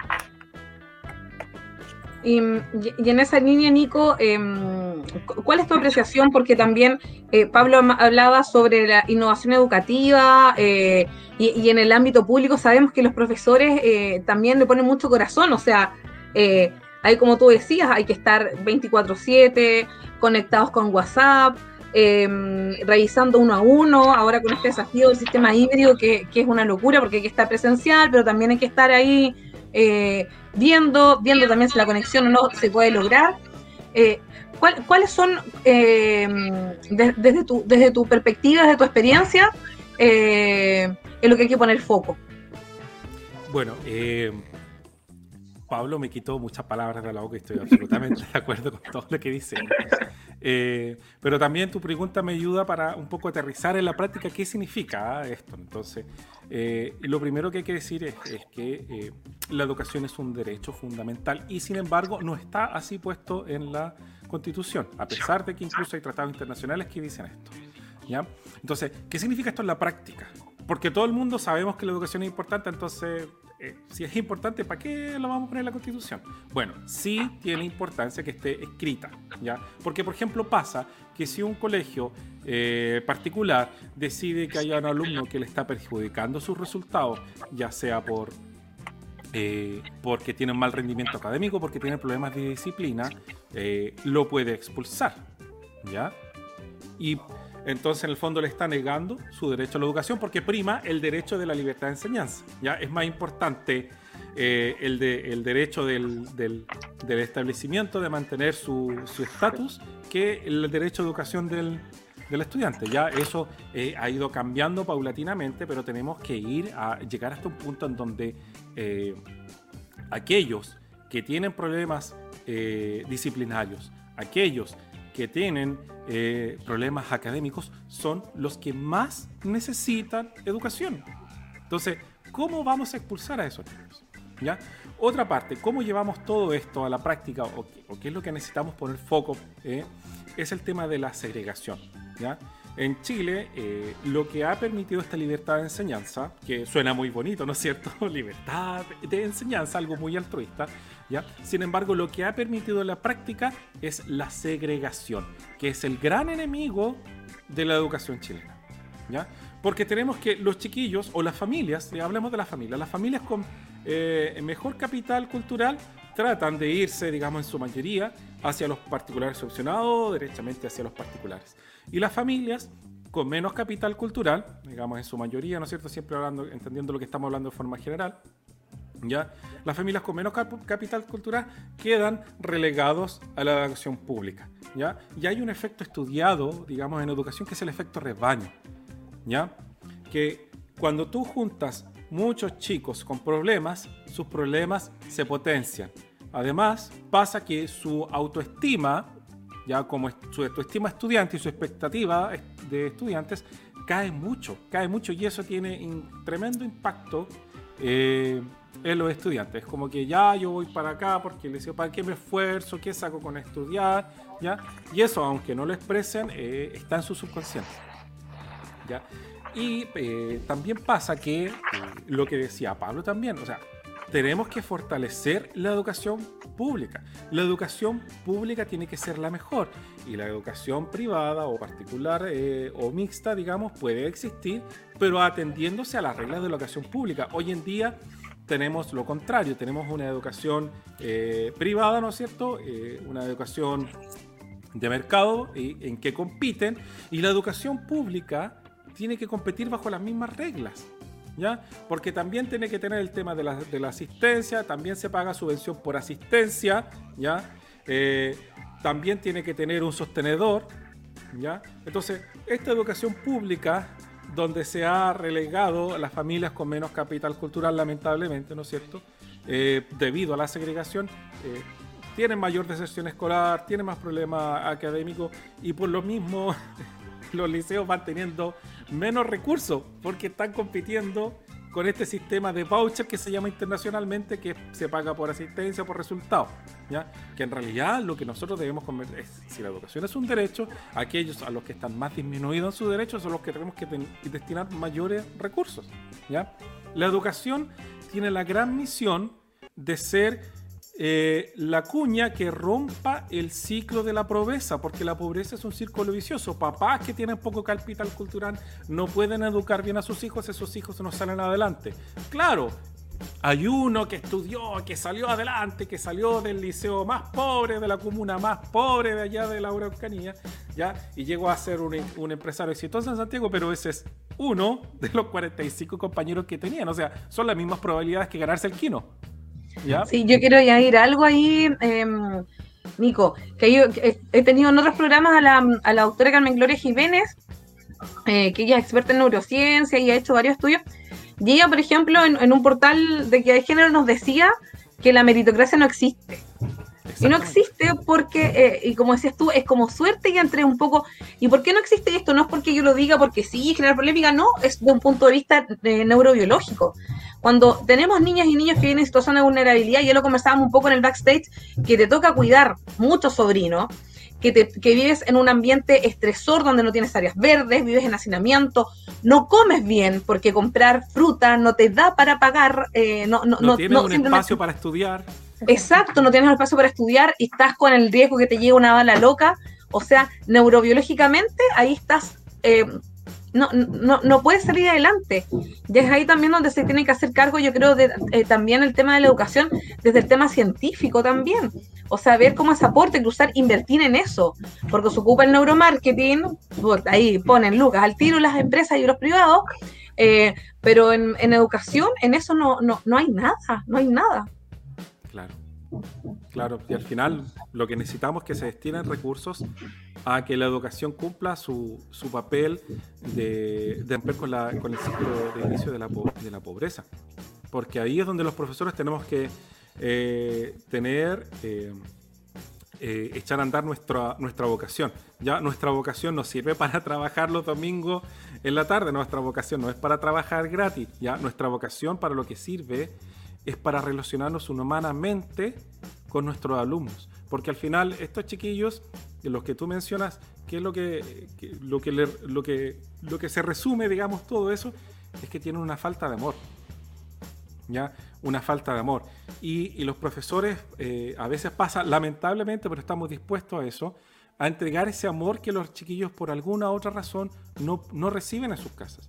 Y, y en esa línea, Nico, eh, ¿cuál es tu apreciación? Porque también eh, Pablo hablaba sobre la innovación educativa eh, y, y, en el ámbito público sabemos que los profesores eh, también le ponen mucho corazón, o sea, hay como tú decías, hay que estar 24/7 conectados con WhatsApp, eh, revisando uno a uno, ahora con este desafío del sistema híbrido, que, que, es una locura porque hay que estar presencial, pero también hay que estar ahí eh, viendo, viendo también si la conexión o no se puede lograr. Eh, ¿cuál, ¿Cuáles son, eh, de, desde, tu, desde tu perspectiva, desde tu experiencia, en lo que hay que poner foco? Bueno, Pablo me quitó muchas palabras de la boca y estoy absolutamente de acuerdo con todo lo que dice. Eh, pero también tu pregunta me ayuda para un poco aterrizar en la práctica qué significa esto. Entonces, eh, lo primero que hay que decir es, es que eh, la educación es un derecho fundamental y sin embargo no está así puesto en la Constitución, a pesar de que incluso hay tratados internacionales que dicen esto. ¿ya? Entonces, ¿qué significa esto en la práctica? Porque todo el mundo sabemos que la educación es importante, entonces eh, si es importante, ¿para qué lo vamos a poner en la Constitución? Bueno, sí tiene importancia que esté escrita, ¿ya? Porque, por ejemplo, pasa que si un colegio eh, particular decide que haya un alumno que le está perjudicando sus resultados, ya sea por eh, porque tiene un mal rendimiento académico, porque tiene problemas de disciplina, eh, lo puede expulsar, ¿ya? Y entonces en el fondo le está negando su derecho a la educación porque prima el derecho de la libertad de enseñanza. ¿ya? Es más importante eh, el, de, el, derecho del, del, establecimiento de mantener su estatus que el derecho de educación del, del estudiante. Ya eso eh, ha ido cambiando paulatinamente, pero tenemos que ir a llegar hasta un punto en donde eh, aquellos que tienen problemas disciplinarios, aquellos que tienen eh, problemas académicos son los que más necesitan educación. Entonces, ¿cómo vamos a expulsar a esos niños? ¿Ya? Otra parte, ¿cómo llevamos todo esto a la práctica o, o qué es lo que necesitamos poner foco? Eh, es el tema de la segregación. ¿ya? En Chile, eh, lo que ha permitido esta libertad de enseñanza, que suena muy bonito, ¿no es cierto? libertad de enseñanza, algo muy altruista, Sin embargo, lo que ha permitido la práctica es la segregación, que es el gran enemigo de la educación chilena, ¿ya? Porque tenemos que los chiquillos o las familias, hablemos de las familias, las familias con eh, mejor capital cultural tratan de irse, digamos, en su mayoría hacia los particulares subvencionados, derechamente hacia los particulares. Y las familias con menos capital cultural, digamos en su mayoría, ¿no es cierto? Siempre hablando, entendiendo lo que estamos hablando de forma general, ¿ya? Las familias con menos cap capital cultural quedan relegados a la educación pública, ¿ya? Y hay un efecto estudiado, digamos, en educación que es el efecto rebaño, ¿ya? Que cuando tú juntas muchos chicos con problemas, sus problemas se potencian. Además, pasa que su autoestima ya como su autoestima estudiante y su expectativa de estudiantes cae mucho, cae mucho y eso tiene un tremendo impacto eh, en los estudiantes. Es como que ya yo voy para acá porque les digo, ¿para qué me esfuerzo? ¿Qué saco con estudiar? ¿Ya? Y eso, aunque no lo expresen, eh, está en su subconsciente. ¿Ya? Y eh, también pasa que lo que decía Pablo también, o sea, tenemos que fortalecer la educación pública. La educación pública tiene que ser la mejor y la educación privada o particular eh, o mixta, digamos, puede existir, pero atendiéndose a las reglas de la educación pública. Hoy en día tenemos lo contrario, tenemos una educación eh, privada, ¿no es cierto? Eh, una educación de mercado en que compiten y la educación pública tiene que competir bajo las mismas reglas. ¿Ya? Porque también tiene que tener el tema de la, de la asistencia, también se paga subvención por asistencia, ¿ya? Eh, también tiene que tener un sostenedor, ¿ya? Entonces, esta educación pública, donde se ha relegado a las familias con menos capital cultural, lamentablemente, ¿no es cierto? Eh, debido a la segregación, eh, tienen mayor deserción escolar, tienen más problemas académicos y por lo mismo los liceos van teniendo menos recursos porque están compitiendo con este sistema de voucher que se llama internacionalmente que se paga por asistencia, por resultado. ¿ya? Que en realidad lo que nosotros debemos convertir es, si la educación es un derecho, aquellos a los que están más disminuidos en sus derechos son los que tenemos que destinar mayores recursos. ¿ya? La educación tiene la gran misión de ser eh, la cuña que rompa el ciclo de la pobreza, porque la pobreza es un círculo vicioso. Papás que tienen poco capital cultural no pueden educar bien a sus hijos, esos hijos no salen adelante. Claro, hay uno que estudió, que salió adelante, que salió del liceo más pobre, de la comuna más pobre de allá de la Araucanía, ¿ya? Y llegó a ser un, un, empresario exitoso en Santiago, pero ese es uno de los 45 compañeros que tenían. O sea, son las mismas probabilidades que ganarse el quino. Sí, yo quiero añadir algo ahí, em, Nico, que yo he tenido en otros programas a la, a la doctora Carmen Gloria Jiménez, eh, que ella es experta en neurociencia y ha hecho varios estudios. Y ella, por ejemplo, en, un portal de que de género nos decía que la meritocracia no existe. Y no existe porque, eh, y como decías tú, es como suerte y entré un poco. ¿Y por qué no existe esto? No es porque yo lo diga porque sí, generar polémica, no, es de un punto de vista eh, neurobiológico. Cuando tenemos niñas y niños que vienen en situación de vulnerabilidad, ya lo conversábamos un poco en el backstage, que te toca cuidar muchos sobrinos, que, te, que, vives en un ambiente estresor donde no tienes áreas verdes, vives en hacinamiento, no comes bien porque comprar fruta no te da para pagar, eh, no, no, no, tienes un espacio para estudiar. Exacto, no tienes un espacio para estudiar y estás con el riesgo que te llegue una bala loca. O sea, neurobiológicamente ahí estás eh, no, no, no puede salir adelante. Y es ahí también donde se tiene que hacer cargo, yo creo, de, eh, también el tema de la educación, desde el tema científico también. O sea, ver cómo es aporte, cruzar, invertir en eso. Porque se ocupa el neuromarketing, ahí ponen lucas al tiro las empresas y los privados, eh, pero en, en, educación, en eso no, no, no hay nada, no hay nada. Claro. Claro, y al final lo que necesitamos es que se destinen recursos a que la educación cumpla su, su papel de, de romper con, el ciclo de inicio de la, de la pobreza. Porque ahí es donde los profesores tenemos que eh, tener, eh, eh, echar a andar nuestra, nuestra vocación. Ya nuestra vocación nos sirve para trabajar los domingos en la tarde, nuestra vocación no es para trabajar gratis, ya nuestra vocación para lo que sirve es para relacionarnos humanamente con nuestros alumnos. Porque al final estos chiquillos, los que tú mencionas, que es lo que, lo, que lo, que, lo que se resume, digamos, todo eso, es que tienen una falta de amor. ¿Ya? Una falta de amor. Y, los profesores eh, a veces pasa, lamentablemente, pero estamos dispuestos a eso, a entregar ese amor que los chiquillos por alguna otra razón no, no reciben en sus casas.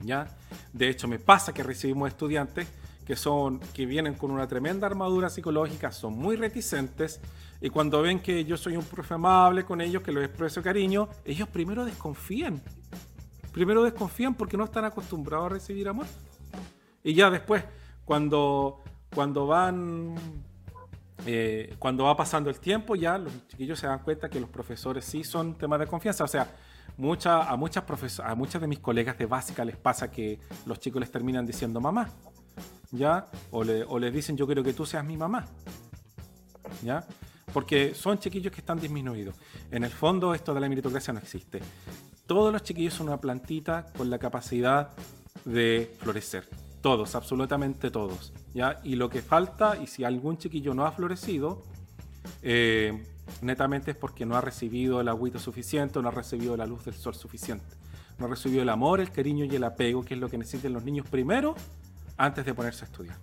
¿Ya? De hecho, me pasa que recibimos estudiantes que son que vienen con una tremenda armadura psicológica, son muy reticentes y cuando ven que yo soy un profe amable con ellos, que los expreso cariño, ellos primero desconfían. Primero desconfían porque no están acostumbrados a recibir amor. Y ya después, cuando, cuando van eh, cuando va pasando el tiempo, ya los chiquillos se dan cuenta que los profesores sí son temas de confianza. O sea, mucha, a, muchas a muchas de mis colegas de básica les pasa que los chicos les terminan diciendo mamá. ¿Ya? O, le, les dicen yo quiero que tú seas mi mamá, ¿ya? Porque son chiquillos que están disminuidos. En el fondo esto de la meritocracia no existe. Todos los chiquillos son una plantita con la capacidad de florecer. Todos, absolutamente todos. ¿ya? Y lo que falta, y si algún chiquillo no ha florecido, eh, netamente es porque no ha recibido el agüito suficiente no ha recibido la luz del sol suficiente. No ha recibido el amor, el cariño y el apego, que es lo que necesitan los niños primero antes de ponerse a estudiar.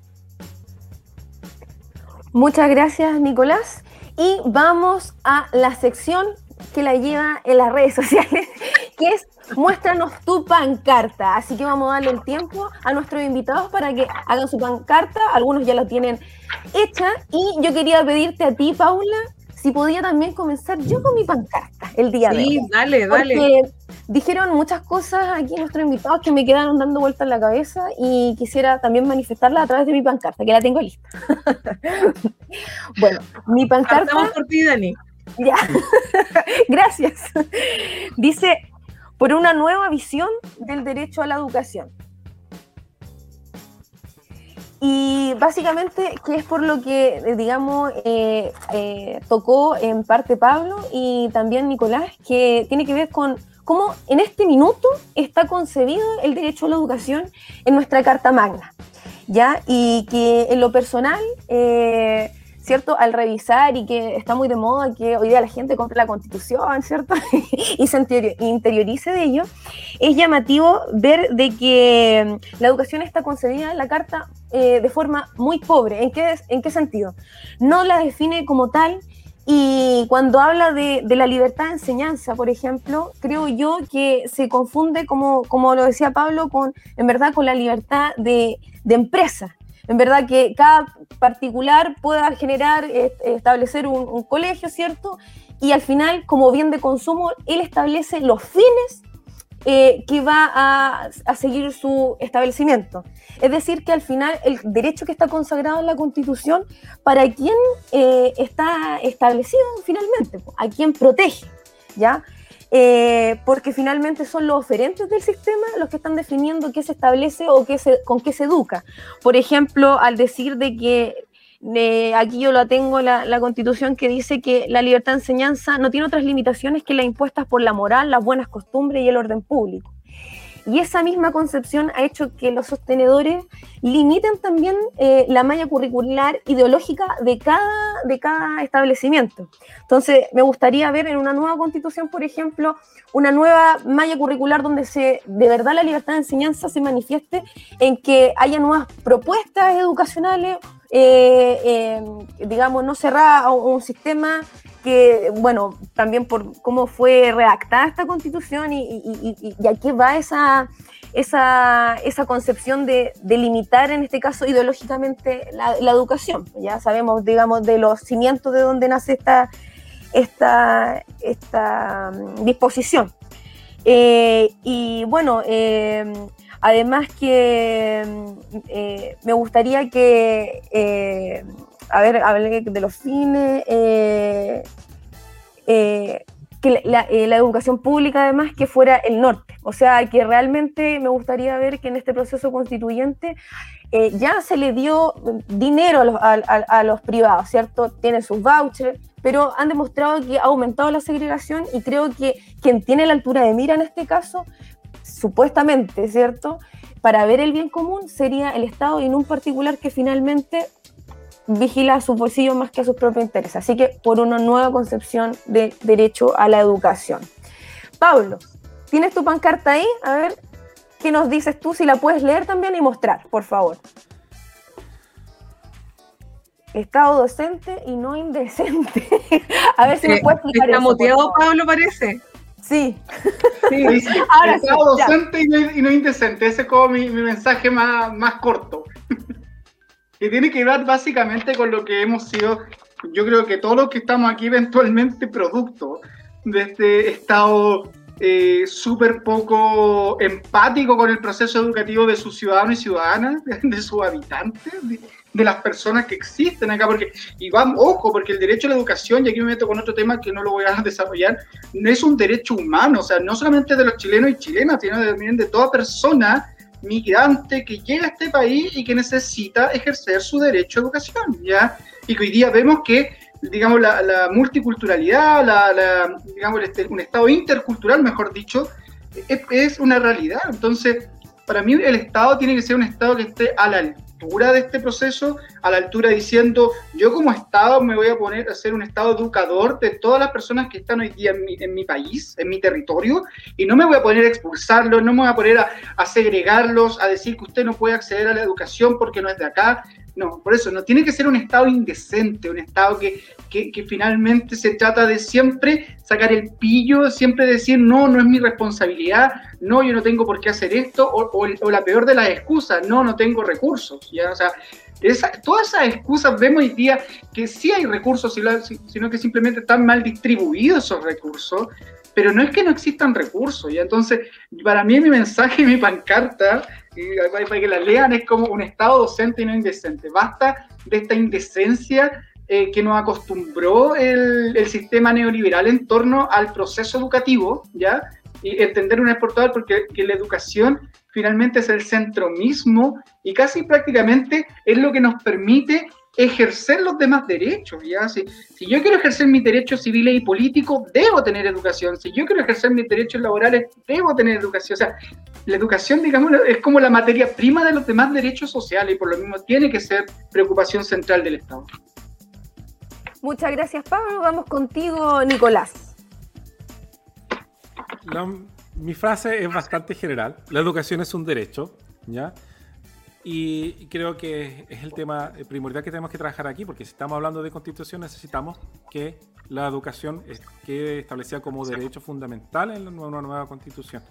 Muchas gracias, Nicolás. Y vamos a la sección que la lleva en las redes sociales, que es muéstranos tu pancarta. Así que vamos a darle el tiempo a nuestros invitados para que hagan su pancarta. Algunos ya la tienen hecha. Y yo quería pedirte a ti, Paula, si podía también comenzar yo con mi pancarta el día de hoy. Sí, dale, dale. Porque dijeron muchas cosas aquí nuestros invitados que me quedaron dando vueltas en la cabeza y quisiera también manifestarla a través de mi pancarta, que la tengo lista. bueno, mi pancarta. Partamos por ti, Dani. Ya, gracias. Dice, por una nueva visión del derecho a la educación. Y básicamente, que es por lo que, eh, digamos, eh, eh, tocó en parte Pablo y también Nicolás, que tiene que ver con cómo en este minuto está concebido el derecho a la educación en nuestra Carta Magna. ¿ya? Y que en lo personal, ¿cierto? Al revisar y que está muy de moda que hoy día la gente compre la constitución, ¿cierto? y se interiorice de ello, es llamativo ver de que mm, la educación está concebida en la Carta eh, de forma muy pobre. ¿En qué, ¿En qué sentido? No la define como tal y cuando habla de, de, la libertad de enseñanza, por ejemplo, creo yo que se confunde, como, como lo decía Pablo, con, en verdad con la libertad de, de empresa en verdad que cada particular pueda generar, establecer un, colegio, ¿cierto? Y al final, como bien de consumo, él establece los fines eh, que va a, seguir su establecimiento. Es decir, que al final el derecho que está consagrado en la Constitución, ¿para quién eh, está establecido finalmente? ¿A quién protege? ¿Ya? Eh, porque finalmente son los oferentes del sistema los que están definiendo qué se establece o qué se, con qué se educa. Por ejemplo, al decir de que aquí yo lo tengo la, la, constitución que dice que la libertad de enseñanza no tiene otras limitaciones que las impuestas por la moral, las buenas costumbres y el orden público. Y esa misma concepción ha hecho que los sostenedores limiten también eh, la malla curricular ideológica de cada, de cada establecimiento. Entonces, me gustaría ver en una nueva constitución, por ejemplo, una nueva malla curricular donde se, de verdad la libertad de enseñanza se manifieste en que haya nuevas propuestas educacionales, eh, eh, digamos, no cerrar un sistema que, bueno, también por cómo fue redactada esta constitución y, y, a qué va esa, esa, esa concepción de, de, limitar, en este caso, ideológicamente la, educación. Ya sabemos, digamos, de los cimientos de donde nace esta, esta, esta mm, disposición. Eh, y bueno, además que eh, me gustaría que a ver, hablé de los fines, eh, eh, que la, eh, educación pública además que fuera el norte. O sea, que realmente me gustaría ver que en este proceso constituyente ya se le dio dinero a los, a los, privados, ¿cierto? Tienen sus vouchers, pero han demostrado que ha aumentado la segregación y creo que quien tiene la altura de mira en este caso, supuestamente, ¿cierto? Para ver el bien común sería el Estado y en un particular que finalmente vigila a su bolsillo más que a sus propios intereses. Así que por una nueva concepción de derecho a la educación. Pablo, ¿tienes tu pancarta ahí? A ver, ¿qué nos dices tú? Si la puedes leer también y mostrar, por favor. Estado docente y no indecente. a ver si me puedes explicar Está motivado, Pablo, parece. Sí. sí. Ahora Estado docente y no, indecente. Ese es como mi, mi mensaje más, más corto que tiene que ver básicamente con lo que hemos sido, yo creo que todos los que estamos aquí eventualmente producto de este estado eh, súper poco empático con el proceso educativo de sus ciudadanos y ciudadanas, de, sus habitantes, de, las personas que existen acá, porque, y vamos, ojo, porque el derecho a la educación, y aquí me meto con otro tema que no lo voy a desarrollar, no es un derecho humano, o sea, no solamente de los chilenos y chilenas, sino también de toda persona migrante que llega a este país y que necesita ejercer su derecho a educación, ¿ya? Y que hoy día vemos que, digamos, la, multiculturalidad, la, digamos, este, un estado intercultural, mejor dicho, es, es, una realidad. Entonces, para mí el Estado tiene que ser un Estado que esté a la de este proceso, a la altura diciendo, yo como Estado me voy a poner a ser un Estado educador de todas las personas que están hoy día en mi, en mi país, en mi territorio, y no me voy a poner a expulsarlos, no me voy a poner a, segregarlos, a decir que usted no puede acceder a la educación porque no es de acá. No, por eso no tiene que ser un Estado indecente, un Estado que, que, finalmente se trata de siempre sacar el pillo, siempre decir, no, no es mi responsabilidad, no, yo no tengo por qué hacer esto, o, la peor de las excusas, no, no tengo recursos. ¿ya? O sea, todas esas excusas vemos hoy día que sí hay recursos, sino que simplemente están mal distribuidos esos recursos, pero no es que no existan recursos. Y entonces, para mí mi mensaje, mi pancarta, para que la lean, es como un Estado docente y no indecente. Basta de esta indecencia eh, que nos acostumbró el, sistema neoliberal en torno al proceso educativo, ¿ya? Y entender por todas, porque que la educación finalmente es el centro mismo y casi prácticamente es lo que nos permite ejercer los demás derechos. ¿ya? Si, si yo quiero ejercer mis derechos civiles y políticos, debo tener educación. Si yo quiero ejercer mis derechos laborales, debo tener educación. O sea, la educación, digamos, es como la materia prima de los demás derechos sociales y por lo mismo tiene que ser preocupación central del Estado. Muchas gracias, Pablo. Vamos contigo, Nicolás. mi frase es bastante general. La educación es un derecho, ¿ya? Y creo que es el tema primordial que tenemos que trabajar aquí, porque si estamos hablando de constitución necesitamos que la educación quede establecida como derecho fundamental en una nueva constitución.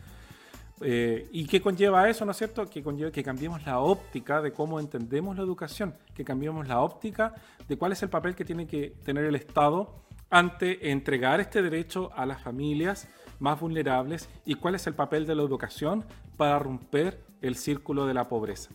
Eh, ¿Y qué conlleva eso, no es cierto? Que conlleva que cambiemos la óptica de cómo entendemos la educación, que cambiemos la óptica de cuál es el papel que tiene que tener el Estado ante entregar este derecho a las familias más vulnerables y cuál es el papel de la educación para romper el círculo de la pobreza.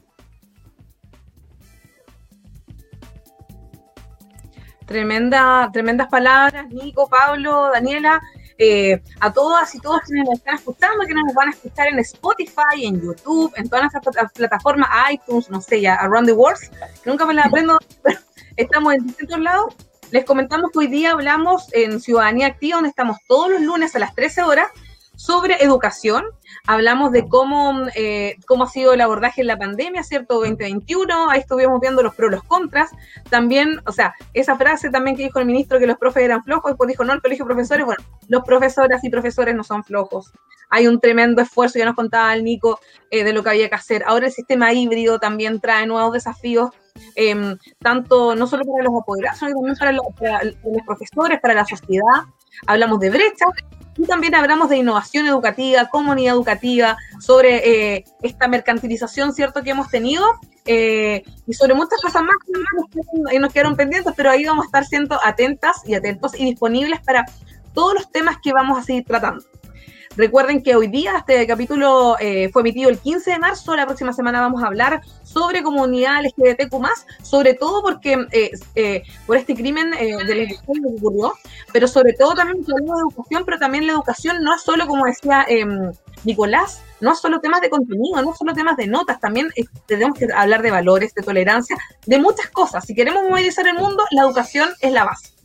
Tremenda, tremendas palabras, Nico, Pablo, Daniela. Eh, a todas y todos quienes nos están escuchando, que nos van a escuchar en Spotify, en YouTube, en todas las plataformas, iTunes, no sé, ya, Around the World, que nunca me la aprendo, pero estamos en distintos lados. Les comentamos que hoy día hablamos en Ciudadanía Activa, donde estamos todos los lunes a las 13 horas, sobre educación. Hablamos de cómo, eh, cómo ha sido el abordaje en la pandemia, ¿cierto? 2021, ahí estuvimos viendo los pros los contras. También, o sea, esa frase también que dijo el ministro que los profes eran flojos, después dijo, no, el colegio de profesores, bueno, los profesoras y profesores no son flojos. Hay un tremendo esfuerzo, ya nos contaba el Nico, eh, de lo que había que hacer. Ahora el sistema híbrido también trae nuevos desafíos em, tanto no solo para los apoderados, sino también para los, para los, profesores, para la sociedad. Hablamos de brechas, y también hablamos de innovación educativa, comunidad educativa, sobre eh, esta mercantilización, ¿cierto?, que hemos tenido eh, y sobre muchas cosas más que nos quedaron pendientes, pero ahí vamos a estar siendo atentas y atentos y disponibles para todos los temas que vamos a seguir tratando. Recuerden que hoy día este capítulo eh, fue emitido el 15 de marzo. La próxima semana vamos a hablar sobre comunidad LGBTQ, sobre todo porque eh, eh, por este crimen de la educación que ocurrió, pero sobre todo también hablamos de educación, pero también la educación no es solo, como decía em, Nicolás, no es solo temas de contenido, no es solo temas de notas, también tenemos que hablar de valores, de tolerancia, de muchas cosas. Si queremos movilizar el mundo, la educación es la base.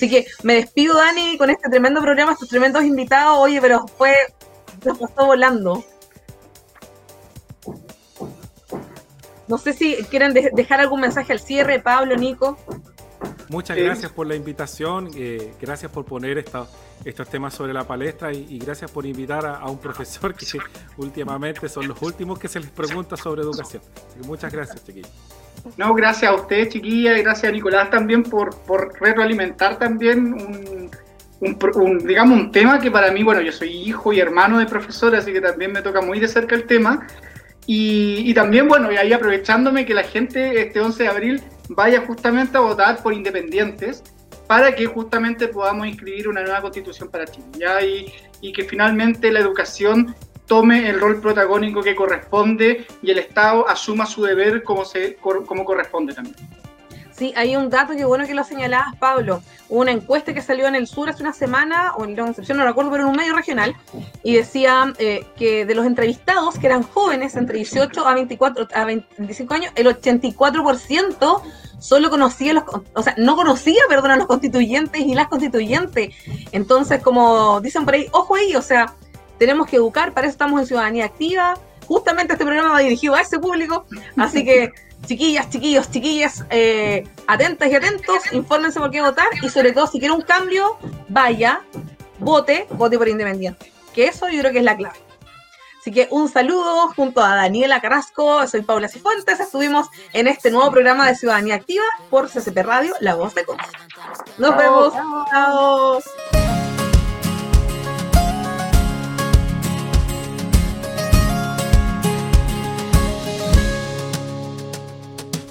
Así que me despido, Dani, con este tremendo programa, estos tremendos invitados. Oye, pero fue. Se pasó volando. No sé si quieren dejar algún mensaje al cierre, Pablo, Nico. Muchas gracias por la invitación, eh, gracias por poner estos temas sobre la palestra y, gracias por invitar a, un profesor que últimamente son los últimos que se les pregunta sobre educación. muchas gracias, chiquillos. No, gracias a usted, chiquilla, y gracias a Nicolás también por, por retroalimentar también un, digamos, un tema que para mí, bueno, yo soy hijo y hermano de profesor, así que también me toca muy de cerca el tema. Y, también, bueno, y ahí aprovechándome que la gente este 11 de abril vaya justamente a votar por independientes para que justamente podamos inscribir una nueva constitución para Chile. y que finalmente la educación tome el rol protagónico que corresponde y el Estado asuma su deber como, se, como corresponde también. Sí, hay un dato que bueno que lo señalabas, Pablo. Una encuesta que salió en el sur hace una semana, o en la Concepción, no recuerdo, pero en un medio regional, y decía eh, que de los entrevistados, que eran jóvenes entre 18 a 24, a 25 años, el 84% solo conocía los, o sea, no conocía, perdón, a los constituyentes y las constituyentes. Entonces, como dicen por ahí, ojo ahí, o sea, tenemos que educar, para eso estamos en Ciudadanía Activa. Justamente este programa va dirigido a ese público, así que chiquillas, chiquillos, chiquillas, eh, atentas y atentos, infórmense por qué votar y sobre todo si quiere un cambio, vaya, vote, vote por independiente. Que eso yo creo que es la clave. Así que un saludo junto a Daniela Carrasco, soy Paula Cifuentes, estuvimos en este nuevo programa de Ciudadanía Activa por CCP Radio, La Voz de Conce. Nos vemos. Chao.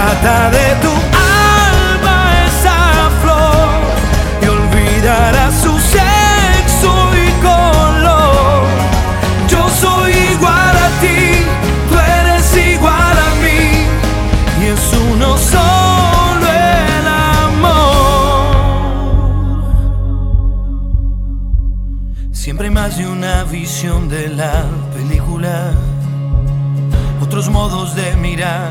Rescata de tu alma esa flor y olvidará su sexo y color. Yo soy igual a ti, tú eres igual a mí, y es uno solo. más de una visión de la película, otros modos de mirar,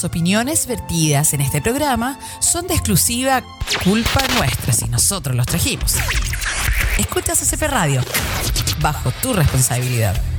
Las opiniones vertidas en este programa son de exclusiva culpa nuestra si nosotros los trajimos. Escuchas CP Radio, bajo tu responsabilidad.